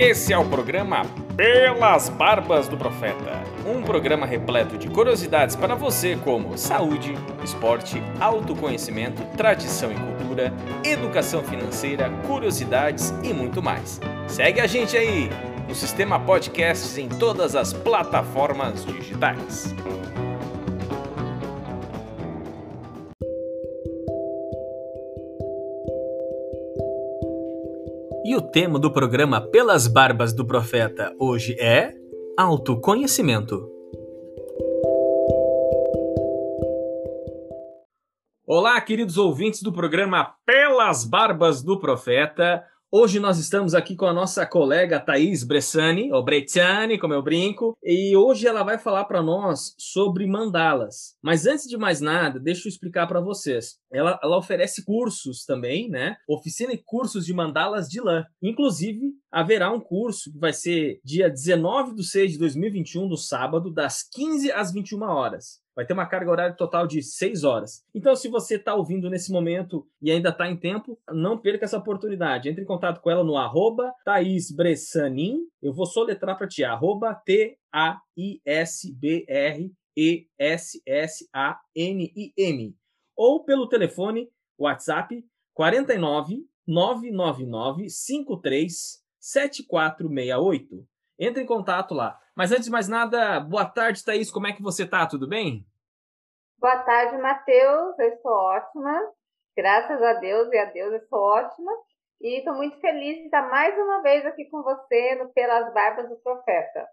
Esse é o programa Pelas Barbas do Profeta. Um programa repleto de curiosidades para você como saúde, esporte, autoconhecimento, tradição e cultura, educação financeira, curiosidades e muito mais. Segue a gente aí no Sistema Podcasts em todas as plataformas digitais. O tema do programa Pelas Barbas do Profeta hoje é autoconhecimento. Olá, queridos ouvintes do programa Pelas Barbas do Profeta. Hoje nós estamos aqui com a nossa colega Thaís Bressani, ou Bretani, como eu brinco, e hoje ela vai falar para nós sobre mandalas. Mas antes de mais nada, deixa eu explicar para vocês. Ela, ela, oferece cursos também, né? Oficina e cursos de mandalas de lã. Inclusive, haverá um curso que vai ser dia 19 de 6 de 2021, no sábado, das 15 às 21 horas. Vai ter uma carga horária total de 6 horas. Então, se você está ouvindo nesse momento e ainda está em tempo, não perca essa oportunidade. Entre em contato com ela no arroba Thaís Bressanin. Eu vou soletrar para ti, arroba T-A-I-S-B-R-E-S-S-A-N-I-M. Ou pelo telefone WhatsApp 49 999 53 7468. Entre em contato lá. Mas antes de mais nada, boa tarde, Thaís. Como é que você tá? Tudo bem? Boa tarde, Matheus. Eu estou ótima. Graças a Deus e a Deus eu estou ótima. E estou muito feliz de estar mais uma vez aqui com você no Pelas Barbas do Profeta.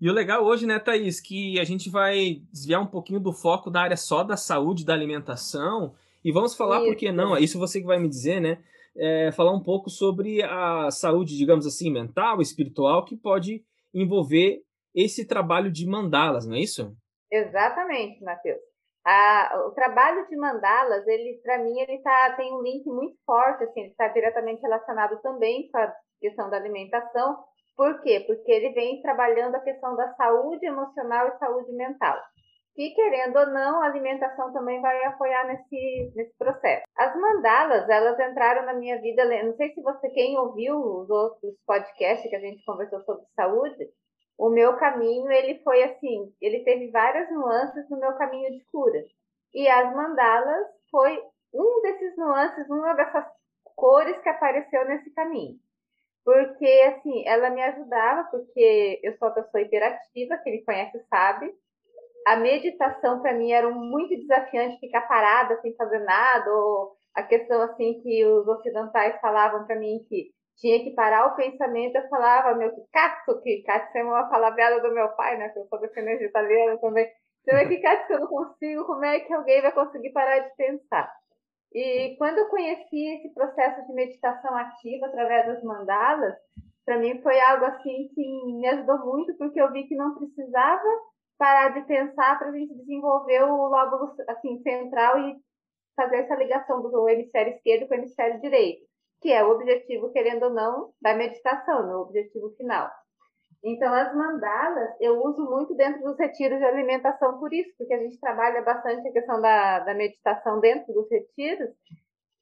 E o legal hoje, né, Thaís, que a gente vai desviar um pouquinho do foco da área só da saúde, da alimentação. E vamos falar, isso. por que não? É isso você que vai me dizer, né? É, falar um pouco sobre a saúde, digamos assim, mental, espiritual, que pode envolver esse trabalho de mandalas, não é isso? Exatamente, Matheus. o trabalho de mandalas, ele, para mim, ele tá, tem um link muito forte, assim, ele está diretamente relacionado também com a questão da alimentação. Por quê? Porque ele vem trabalhando a questão da saúde emocional e saúde mental. E querendo ou não, a alimentação também vai apoiar nesse, nesse processo. As mandalas, elas entraram na minha vida, não sei se você, quem ouviu os outros podcasts que a gente conversou sobre saúde, o meu caminho, ele foi assim, ele teve várias nuances no meu caminho de cura. E as mandalas foi um desses nuances, uma dessas cores que apareceu nesse caminho. Porque, assim, ela me ajudava, porque eu sou uma pessoa hiperativa, quem me conhece sabe. A meditação, para mim, era muito desafiante ficar parada, sem fazer nada, ou a questão, assim, que os ocidentais falavam para mim que tinha que parar o pensamento, eu falava, meu, cazzo, que cazzo é uma palavra do meu pai, né, que eu sou descendente italiana também. Então, é que que eu não consigo, como é que alguém vai conseguir parar de pensar? E quando eu conheci esse processo de meditação ativa através das mandalas, para mim foi algo assim que me ajudou muito, porque eu vi que não precisava parar de pensar para a gente desenvolver o lóbulo assim, central e fazer essa ligação do hemisfério esquerdo com o hemisfério direito que é o objetivo, querendo ou não, da meditação, né, objetivo final. Então, as mandalas eu uso muito dentro dos retiros de alimentação por isso, porque a gente trabalha bastante a questão da, da meditação dentro dos retiros,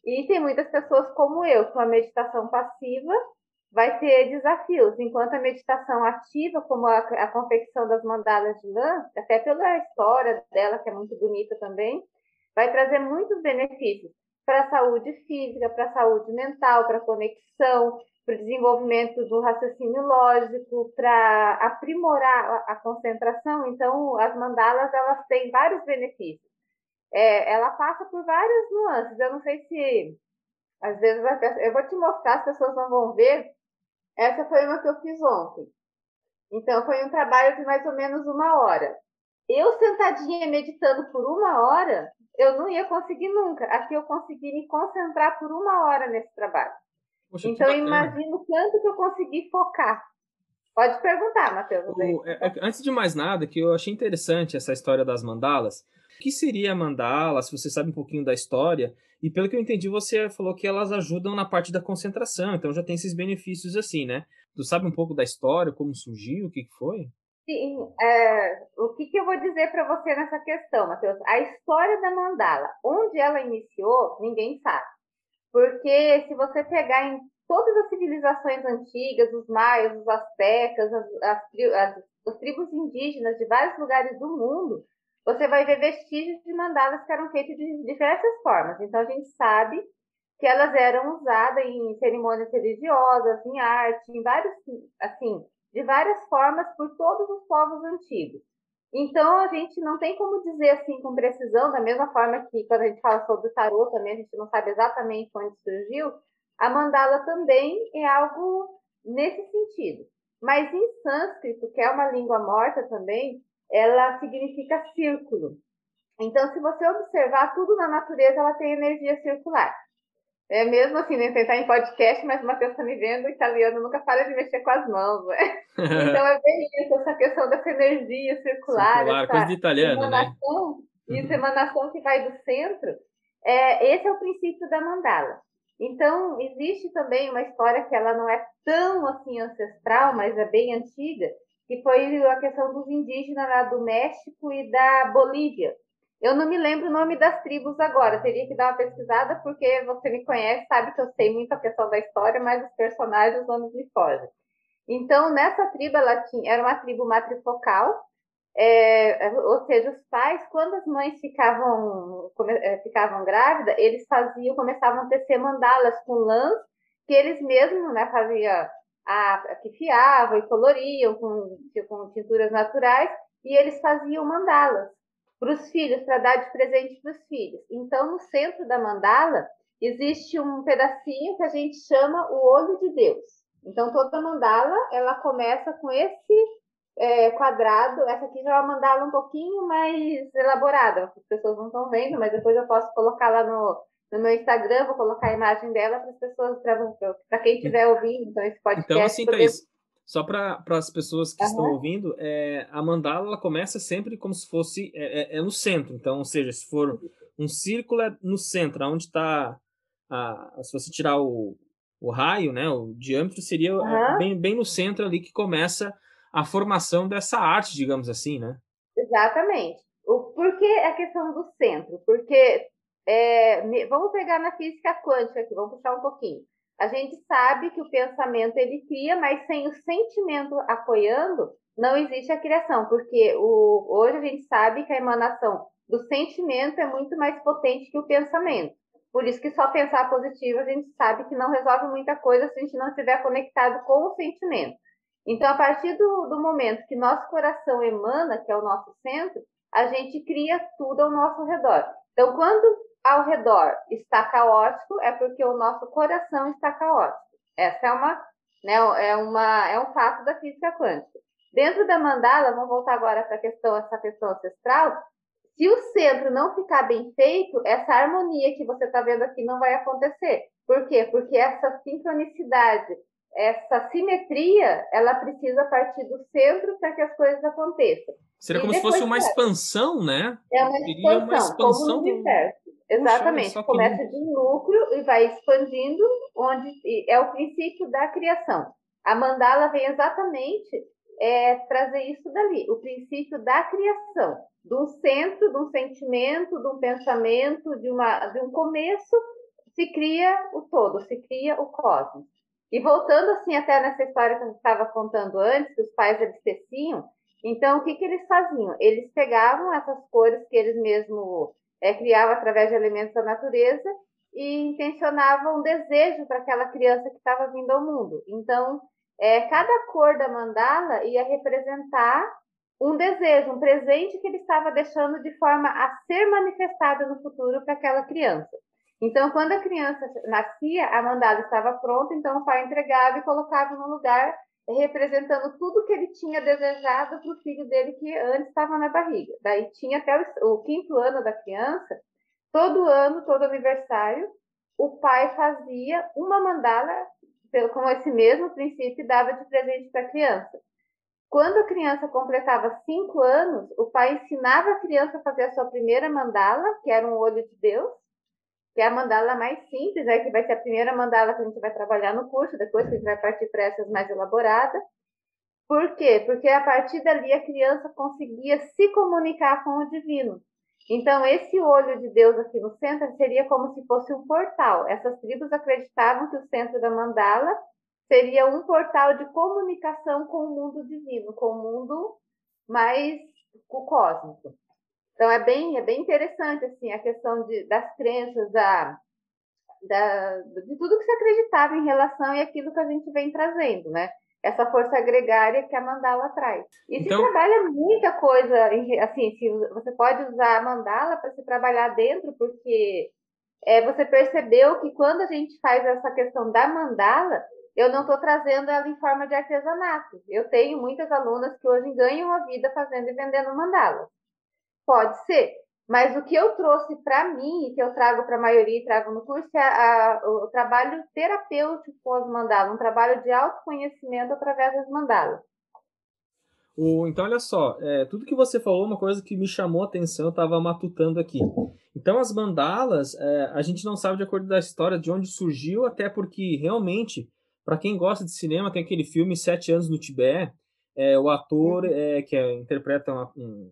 e tem muitas pessoas como eu, com a meditação passiva, vai ter desafios, enquanto a meditação ativa, como a, a confecção das mandalas de lã, até pela história dela, que é muito bonita também, vai trazer muitos benefícios para a saúde física, para a saúde mental, para a conexão, para o desenvolvimento do raciocínio lógico, para aprimorar a, concentração. Então, as mandalas elas têm vários benefícios. É, ela passa por várias nuances. Eu não sei se às vezes eu vou te mostrar, as pessoas não vão ver. Essa foi uma que eu fiz ontem. Então, foi um trabalho de mais ou menos uma hora. Eu sentadinha meditando por uma hora, eu não ia conseguir nunca. Aqui eu consegui me concentrar por uma hora nesse trabalho. Poxa, então, eu imagino quanto que eu consegui focar. Pode perguntar, Matheus. O, é, é, antes de mais nada, que eu achei interessante essa história das mandalas. O que seria mandala, se você sabe um pouquinho da história? E pelo que eu entendi, você falou que elas ajudam na parte da concentração, então já tem esses benefícios assim, né? Tu sabe um pouco da história, como surgiu, o que, que foi? Sim, é, o que, que eu vou dizer para você nessa questão, Matheus? A história da mandala, onde ela iniciou, ninguém sabe. Porque se você pegar em todas as civilizações antigas, os maias, os astecas, as, as, as, as tribos indígenas de vários lugares do mundo, você vai ver vestígios de mandalas que eram feitos de diversas formas. Então, a gente sabe que elas eram usadas em cerimônias religiosas, em arte, em vários, assim, de várias formas por todos os povos antigos. Então, a gente não tem como dizer assim com precisão, da mesma forma que quando a gente fala sobre o tarô também, a gente não sabe exatamente onde surgiu, a mandala também é algo nesse sentido. Mas em sânscrito, que é uma língua morta também, ela significa círculo. Então, se você observar, tudo na natureza ela tem energia circular. É mesmo assim, né? Tentar em podcast, mas o Matheus está me vendo, o italiano nunca para de mexer com as mãos, né? Então é bem isso, essa questão dessa energia circular. circular coisa de italiano, né? emanação, né? Isso, emanação que vai do centro. É, esse é o princípio da mandala. Então, existe também uma história que ela não é tão assim ancestral, mas é bem antiga, que foi a questão dos indígenas lá do México e da Bolívia. Eu não me lembro o nome das tribos agora, teria que dar uma pesquisada, porque você me conhece, sabe que eu sei muita questão da história, mas os personagens, os nomes me fogem. Então, nessa tribo, ela tinha, era uma tribo matrifocal, é, ou seja, os pais, quando as mães ficavam, é, ficavam grávidas, eles faziam, começavam a tecer mandalas com lãs, que eles mesmos né, faziam, a, que fiavam e coloriam com, com tinturas naturais, e eles faziam mandalas para os filhos, para dar de presente para os filhos. Então, no centro da mandala, existe um pedacinho que a gente chama o olho de Deus. Então, toda mandala, ela começa com esse é, quadrado. Essa aqui já é uma mandala um pouquinho mais elaborada, as pessoas não estão vendo, mas depois eu posso colocar lá no, no meu Instagram, vou colocar a imagem dela para as pessoas, para quem estiver ouvindo, então esse podcast. Então, assim, poder... Thaís, só para as pessoas que uhum. estão ouvindo, é, a mandala ela começa sempre como se fosse é, é, é, no centro. Então, ou seja, se for um círculo é no centro, onde está se você tirar o, o raio, né, o diâmetro seria uhum. bem, bem no centro ali que começa a formação dessa arte, digamos assim, né? Exatamente. O, por que a questão do centro? Porque é, vamos pegar na física quântica aqui, vamos puxar um pouquinho. A gente sabe que o pensamento ele cria, mas sem o sentimento apoiando, não existe a criação, porque o, hoje a gente sabe que a emanação do sentimento é muito mais potente que o pensamento. Por isso que só pensar positivo a gente sabe que não resolve muita coisa se a gente não estiver conectado com o sentimento. Então, a partir do, do momento que nosso coração emana, que é o nosso centro, a gente cria tudo ao nosso redor. Então, quando ao redor está caótico, é porque o nosso coração está caótico. Essa é uma, né, é uma, é um fato da física quântica. Dentro da mandala, vamos voltar agora para a questão, essa questão ancestral. Se o centro não ficar bem feito, essa harmonia que você está vendo aqui não vai acontecer. Por quê? Porque essa sincronicidade, essa simetria, ela precisa partir do centro para que as coisas aconteçam. Seria como se fosse uma expansão, né? É uma expansão, uma expansão como universo. Exatamente. Puxa, Começa que... de um núcleo e vai expandindo, onde é o princípio da criação. A mandala vem exatamente é, trazer isso dali, o princípio da criação, um centro, de um sentimento, de um pensamento, de, uma, de um começo, se cria o todo, se cria o cosmos. E voltando assim até nessa história que eu estava contando antes, que os pais eles teciam, então o que, que eles faziam? Eles pegavam essas cores que eles mesmos é, criava através de elementos da natureza e intencionava um desejo para aquela criança que estava vindo ao mundo. Então, é, cada cor da mandala ia representar um desejo, um presente que ele estava deixando de forma a ser manifestada no futuro para aquela criança. Então, quando a criança nascia, a mandala estava pronta, então o pai entregava e colocava no lugar representando tudo que ele tinha desejado para o filho dele que antes estava na barriga. Daí tinha até o, o, quinto ano da criança, todo ano, todo aniversário, o pai fazia uma mandala com esse mesmo princípio dava de presente para a criança. Quando a criança completava cinco anos, o pai ensinava a criança a fazer a sua primeira mandala, que era um olho de Deus, que é a mandala mais simples, né, que vai ser a primeira mandala que a gente vai trabalhar no curso, depois a gente vai partir para essas mais elaboradas. Por quê? Porque a partir dali a criança conseguia se comunicar com o divino. Então, esse olho de Deus aqui no centro seria como se fosse um portal. Essas tribos acreditavam que o centro da mandala seria um portal de comunicação com o mundo divino, com o mundo mais cósmico. Então, é bem, é bem interessante assim, a questão de, das crenças, da, da, de tudo que se acreditava em relação e aquilo que a gente vem trazendo, né? essa força gregária que a mandala traz. E então... se trabalha muita coisa, assim, se você pode usar a mandala para se trabalhar dentro, porque é, você percebeu que quando a gente faz essa questão da mandala, eu não estou trazendo ela em forma de artesanato. Eu tenho muitas alunas que hoje ganham a vida fazendo e vendendo mandala. Pode ser, mas o que eu trouxe para mim, e que eu trago para a maioria e trago no curso, é a, o trabalho terapêutico com as mandalas, um trabalho de autoconhecimento através das mandalas. O, então, olha só, é, tudo que você falou, uma coisa que me chamou a atenção, eu estava matutando aqui. Então, as mandalas, é, a gente não sabe de acordo da história de onde surgiu, até porque realmente, para quem gosta de cinema, tem aquele filme Sete Anos no Tibete, é, o ator uhum. é, que é, interpreta uma, um,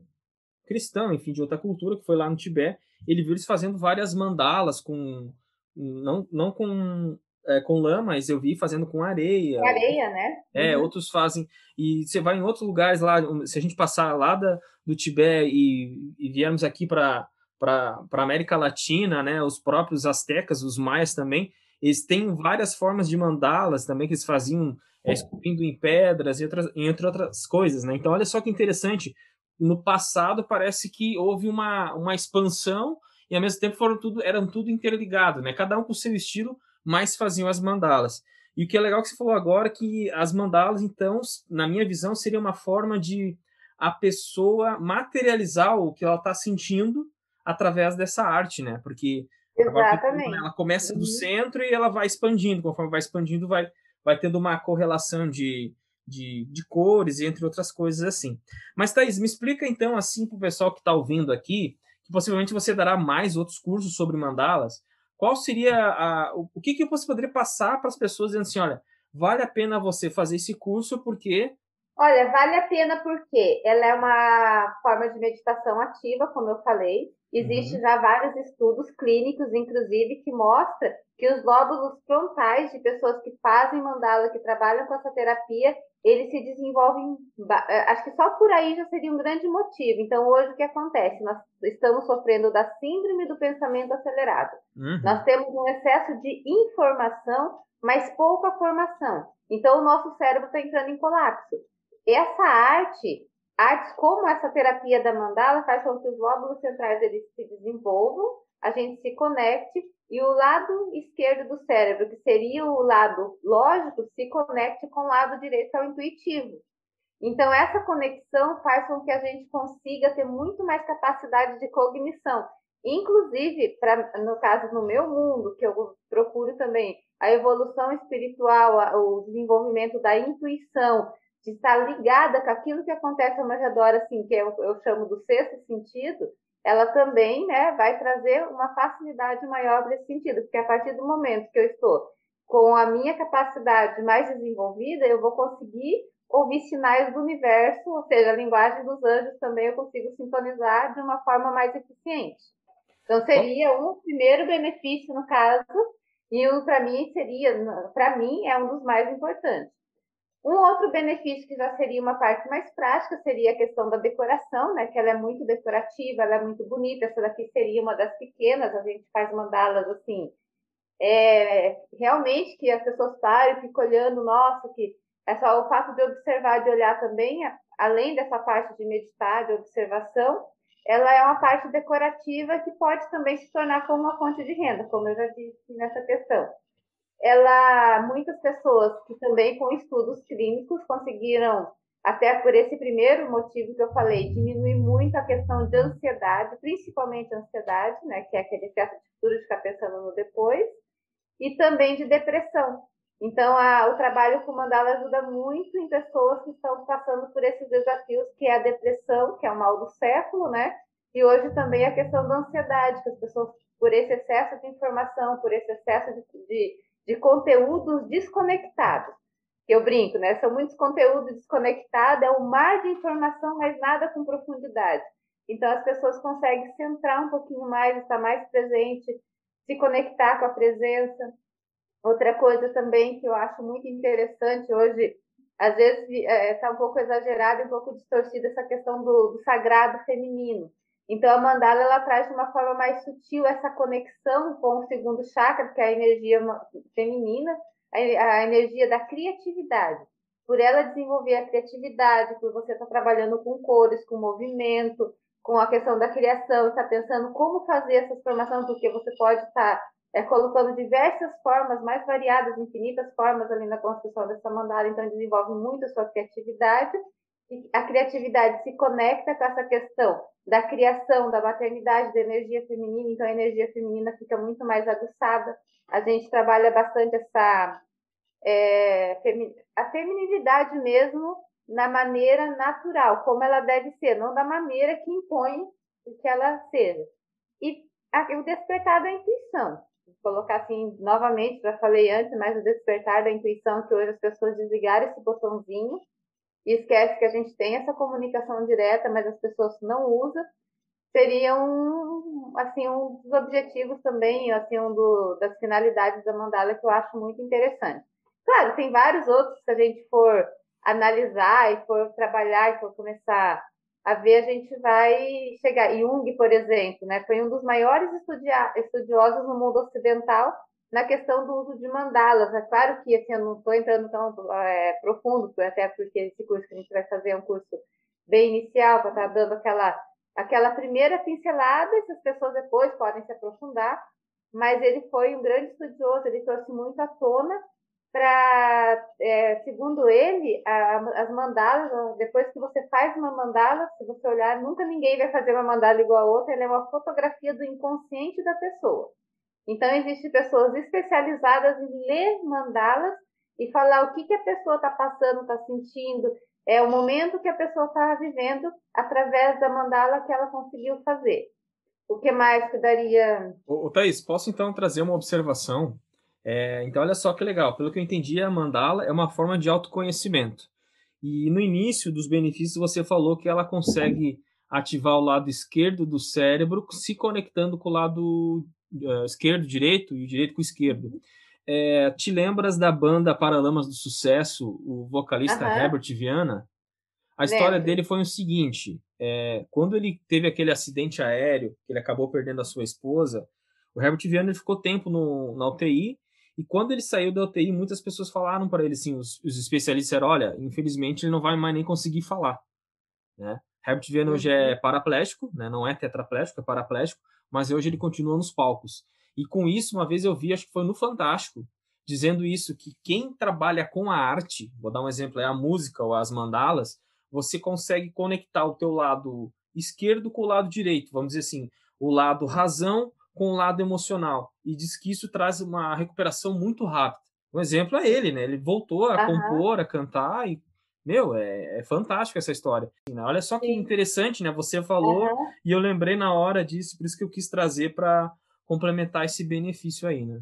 cristão, enfim, de outra cultura, que foi lá no Tibete, ele viu eles fazendo várias mandalas com não, não com é, com lã, mas eu vi fazendo com areia. Com areia, né? É, uhum. outros fazem. E você vai em outros lugares lá, se a gente passar lá da, do Tibete e, e viermos aqui para para América Latina, né, os próprios astecas, os maias também, eles têm várias formas de mandalas também que eles faziam é, esculpindo em pedras e outras, entre outras coisas, né? Então olha só que interessante, no passado parece que houve uma, uma expansão e ao mesmo tempo foram tudo eram tudo interligado, né? Cada um com seu estilo, mas faziam as mandalas. E o que é legal que você falou agora que as mandalas, então, na minha visão, seria uma forma de a pessoa materializar o que ela está sentindo através dessa arte, né? Porque Exatamente. ela começa do uhum. centro e ela vai expandindo, conforme vai expandindo, vai, vai tendo uma correlação de, de, de cores, entre outras coisas assim. Mas, Thaís, me explica então, assim, para o pessoal que está ouvindo aqui, que possivelmente você dará mais outros cursos sobre mandalas. Qual seria a, o, o que, que você poderia passar para as pessoas dizendo assim: olha, vale a pena você fazer esse curso porque. Olha, vale a pena porque ela é uma forma de meditação ativa, como eu falei. Existem uhum. já vários estudos clínicos, inclusive, que mostram que os lóbulos frontais de pessoas que fazem mandala, que trabalham com essa terapia, eles se desenvolvem. Eh, acho que só por aí já seria um grande motivo. Então, hoje o que acontece? Nós estamos sofrendo da síndrome do pensamento acelerado. Uhum. Nós temos um excesso de informação, mas pouca formação. Então, o nosso cérebro está entrando em colapso. Essa arte, artes como essa terapia da mandala, faz com que os lóbulos centrais eles se desenvolvam, a gente se conecte e o lado esquerdo do cérebro, que seria o lado lógico, se conecte com o lado direito ao intuitivo. Então, essa conexão faz com que a gente consiga ter muito mais capacidade de cognição. Inclusive, pra, no caso, no meu mundo, que eu procuro também, a evolução espiritual, o desenvolvimento da intuição, de estar ligada com aquilo que acontece ao meu redor, assim, que eu, eu chamo do sexto sentido, ela também né, vai trazer uma facilidade maior nesse sentido, porque a partir do momento que eu estou com a minha capacidade mais desenvolvida, eu vou conseguir ouvir sinais do universo, ou seja, a linguagem dos anjos também eu consigo sintonizar de uma forma mais eficiente. Então seria um primeiro benefício no caso, e para mim seria, para mim é um dos mais importantes. Um outro benefício que já seria uma parte mais prática seria a questão da decoração, né? Que ela é muito decorativa, ela é muito bonita. Essa daqui seria uma das pequenas, a gente faz mandalas assim. É, realmente que as pessoas parem, ficam olhando, nossa, que é só o fato de observar, de olhar também, além dessa parte de meditar, de observação, ela é uma parte decorativa que pode também se tornar como uma fonte de renda, como eu já disse nessa questão ela, muitas pessoas que também com estudos clínicos conseguiram, até por esse primeiro motivo que eu falei, diminuir muito a questão de ansiedade, principalmente ansiedade, né, que é aquele excesso de futuro de ficar pensando no depois, e também de depressão. Então, a, o trabalho com mandala ajuda muito em pessoas que estão passando por esses desafios, que é a depressão, que é o mal do século, né? E hoje também a questão da ansiedade, que as pessoas, por esse excesso de informação, por esse excesso de, de de conteúdos desconectados. Eu brinco, né? São muitos conteúdos desconectados, é um mar de informação, mas nada com profundidade. Então as pessoas conseguem centrar um pouquinho mais, estar mais presente, se conectar com a presença. Outra coisa também que eu acho muito interessante hoje, às vezes está é, tá um pouco exagerada, um pouco distorcida essa questão do, do, sagrado feminino. Então a mandala ela traz de uma forma mais sutil essa conexão com o segundo chakra, que é a energia feminina, a, energia da criatividade. Por ela desenvolver a criatividade, por você estar tá trabalhando com cores, com movimento, com a questão da criação, está pensando como fazer essa formação, porque você pode estar tá é, colocando diversas formas, mais variadas, infinitas formas ali na construção dessa mandala, então desenvolve muito a sua criatividade, a criatividade se conecta com essa questão da criação, da maternidade, da energia feminina, então a energia feminina fica muito mais aguçada, a gente trabalha bastante essa é, a feminilidade mesmo na maneira natural, como ela deve ser, não da maneira que impõe que ela seja. E o despertar da intuição. Colocar assim novamente, já falei antes, mas o despertar da intuição que hoje as pessoas desligaram esse botãozinho e esquece que a gente tem essa comunicação direta, mas as pessoas não usam, seria um, assim, um dos objetivos também, assim, um do, das finalidades da mandala que eu acho muito interessante. Claro, tem vários outros que a gente for analisar e for trabalhar e for começar a ver, a gente vai chegar. Jung, por exemplo, né, foi um dos maiores estudiosos no mundo ocidental na questão do uso de mandalas. É claro que assim, eu não estou entrando tão é, profundo, até porque esse curso que a gente vai fazer é um curso bem inicial, para estar tá dando aquela, aquela primeira pincelada, e as pessoas depois podem se aprofundar. Mas ele foi um grande estudioso, ele trouxe muito à tona para, é, segundo ele, a, as mandalas, depois que você faz uma mandala, se você olhar, nunca ninguém vai fazer uma mandala igual a outra, ela é uma fotografia do inconsciente da pessoa. Então, existem pessoas especializadas em ler mandalas e falar o que, que a pessoa está passando, está sentindo, é o momento que a pessoa está vivendo através da mandala que ela conseguiu fazer. O que mais que daria. Ô, Thaís, posso então trazer uma observação é, então, olha só que legal. Pelo que eu entendi, a mandala é uma forma de autoconhecimento. E no início dos benefícios, você falou que ela consegue ativar o lado esquerdo do cérebro, se conectando com o lado uh, esquerdo, direito e o direito com esquerdo. É, te lembras da banda Paralamas do Sucesso, o vocalista uhum. Herbert Viana? A história dele foi o seguinte: é, quando ele teve aquele acidente aéreo, que ele acabou perdendo a sua esposa, o Herbert Viana ficou tempo no, na UTI e quando ele saiu da UTI, muitas pessoas falaram para ele, assim, os, os, especialistas disseram, olha, infelizmente ele não vai mais nem conseguir falar, né? Herbert Viana hoje é uhum. paraplégico, né? Não é tetraplégico, é paraplégico, mas hoje ele continua nos palcos. E com isso, uma vez eu vi, acho que foi no Fantástico, dizendo isso, que quem trabalha com a arte, vou dar um exemplo, é a música ou as mandalas, você consegue conectar o teu lado esquerdo com o lado direito, vamos dizer assim, o lado razão com o lado emocional. E diz que isso traz uma recuperação muito rápida. Um exemplo é ele, né? Ele voltou a uhum. compor, a cantar e meu, é, é fantástico essa história. Olha só que Sim. interessante, né? Você falou uhum. e eu lembrei na hora disso, por isso que eu quis trazer para complementar esse benefício aí, né?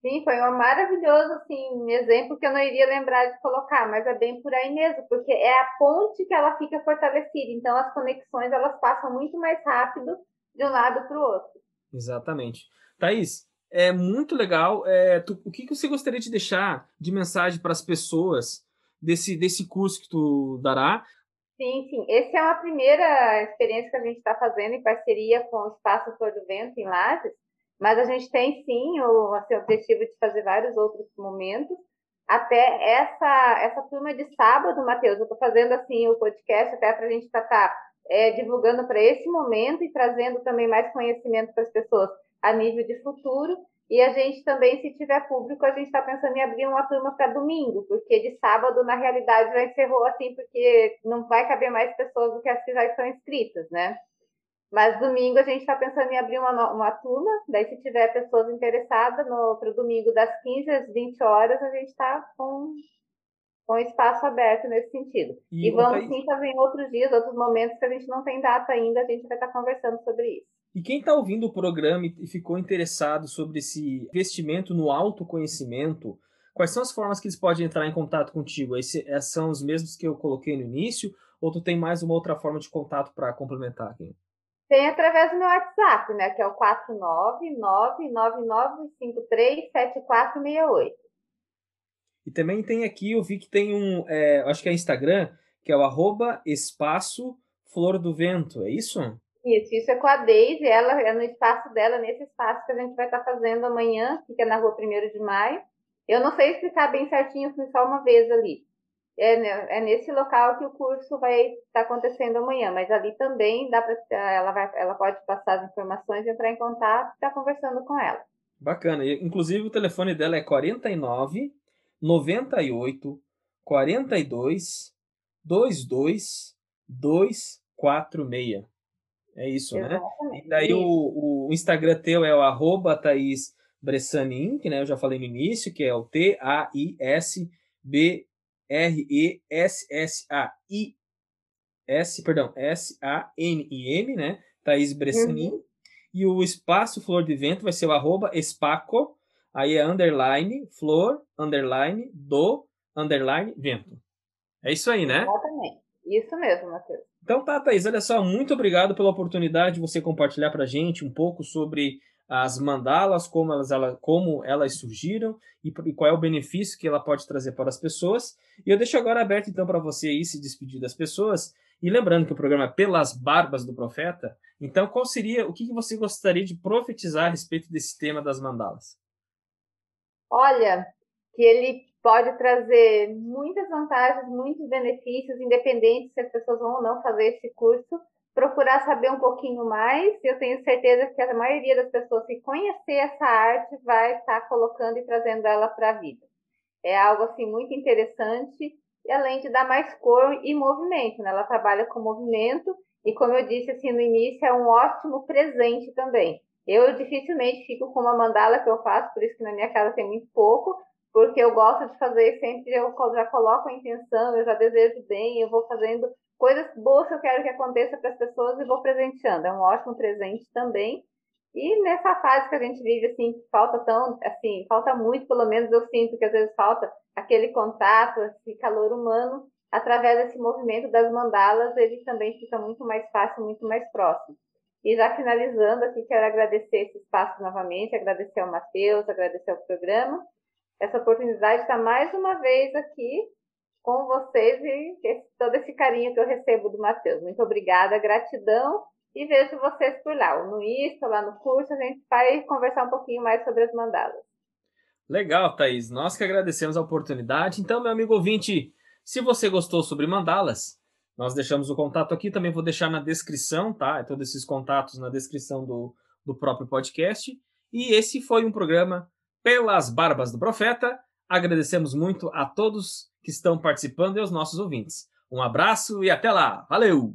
Sim, foi um maravilhoso assim, exemplo que eu não iria lembrar de colocar, mas é bem por aí mesmo, porque é a ponte que ela fica fortalecida, então as conexões elas passam muito mais rápido de um lado para o outro. Exatamente. Thaís, é muito legal. É, tu, o que, que você gostaria de deixar de mensagem para as pessoas desse, desse curso que tu dará? Sim, sim. Essa é uma primeira experiência que a gente está fazendo em parceria com o Espaço Flor do Vento, em Lages, mas a gente tem sim o assim, objetivo de fazer vários outros momentos. Até essa, essa turma de sábado, Matheus, eu estou fazendo assim o podcast até para a gente tratar é, divulgando para esse momento e trazendo também mais conhecimento para as pessoas a nível de futuro. E a gente também, se tiver público, a gente está pensando em abrir uma turma para domingo, porque de sábado, na realidade, já encerrou assim, porque não vai caber mais pessoas do que as que já estão inscritas, né? Mas domingo a gente está pensando em abrir uma, uma turma, daí se tiver pessoas interessadas para o domingo das 15 às 20 horas, a gente está com com espaço aberto nesse sentido. E, e vamos sim fazer em outros dias, outros momentos que a gente não tem data ainda, a gente vai estar conversando sobre isso. E quem está ouvindo o programa e ficou interessado sobre esse investimento no autoconhecimento, quais são as formas que eles podem entrar em contato contigo? Esses são os mesmos que eu coloquei no início? ou tu tem mais uma outra forma de contato para complementar aqui? Tem através do meu WhatsApp, né? Que é o 49993737468. E também tem aqui, eu vi que tem um, é, acho que é Instagram, que é o arroba espaço Flor do Vento, é isso? Isso, isso é com a Deise, ela é no espaço dela, nesse espaço que a gente vai estar fazendo amanhã, fica na rua 1 de maio. Eu não sei explicar bem certinho, fui só uma vez ali. É, é nesse local que o curso vai estar acontecendo amanhã, mas ali também dá para ela vai, ela pode passar as informações, entrar em contato e estar conversando com ela. Bacana. Inclusive o telefone dela é 49 98 42 22 246. É isso, né? Exatamente. né? E daí isso. O, o Instagram teu é o arroba Thaís Bressanin, que né, eu já falei no início, que é o T-A-I-S-B-R-E-S-S-A-I S, perdão, S-A-N-I-M, né? Thaís Bressanin. Uhum. E o espaço Flor de Vento vai ser o arroba espaco, aí é underline, flor, underline, do, underline, vento. É isso aí, né? Exatamente. Isso mesmo, Matheus. Então tá, Thaís, olha só, muito obrigado pela oportunidade de você compartilhar para a gente um pouco sobre as mandalas, como elas, ela, como elas surgiram e, e, qual é o benefício que ela pode trazer para as pessoas. E eu deixo agora aberto então para você ir se despedir das pessoas. E lembrando que o programa é Pelas Barbas do Profeta, então qual seria, o que você gostaria de profetizar a respeito desse tema das mandalas? Olha, que ele pode trazer muitas vantagens, muitos benefícios, independente se as pessoas vão ou não fazer esse curso. Procurar saber um pouquinho mais. Eu tenho certeza que a maioria das pessoas que conhecer essa arte vai estar colocando e trazendo ela para a vida. É algo assim muito interessante e além de dar mais cor e movimento, né? Ela trabalha com movimento e como eu disse assim no início, é um ótimo presente também. Eu dificilmente fico com uma mandala que eu faço, por isso que na minha casa tem muito pouco, porque eu gosto de fazer sempre, eu já coloco a intenção, eu já desejo bem, eu vou fazendo coisas boas que eu quero que aconteça para as pessoas e vou presenteando. É um ótimo presente também. E nessa fase que a gente vive, assim, falta tão, assim, falta muito, pelo menos eu sinto que às vezes falta aquele contato, esse calor humano, através desse movimento das mandalas, ele também fica muito mais fácil, muito mais próximo. E já finalizando aqui, quero agradecer esse espaço novamente, agradecer ao Matheus, agradecer ao programa essa oportunidade de estar mais uma vez aqui com vocês e esse, todo esse carinho que eu recebo do Matheus. Muito obrigada, gratidão e vejo vocês por lá, no Insta, lá no curso, a gente vai conversar um pouquinho mais sobre as mandalas. Legal, Thaís. Nós que agradecemos a oportunidade. Então, meu amigo ouvinte, se você gostou sobre mandalas, nós deixamos o contato aqui, também vou deixar na descrição, tá? Todos esses contatos na descrição do, do próprio podcast. E esse foi um programa pelas barbas do profeta. Agradecemos muito a todos que estão participando e aos nossos ouvintes. Um abraço e até lá. Valeu!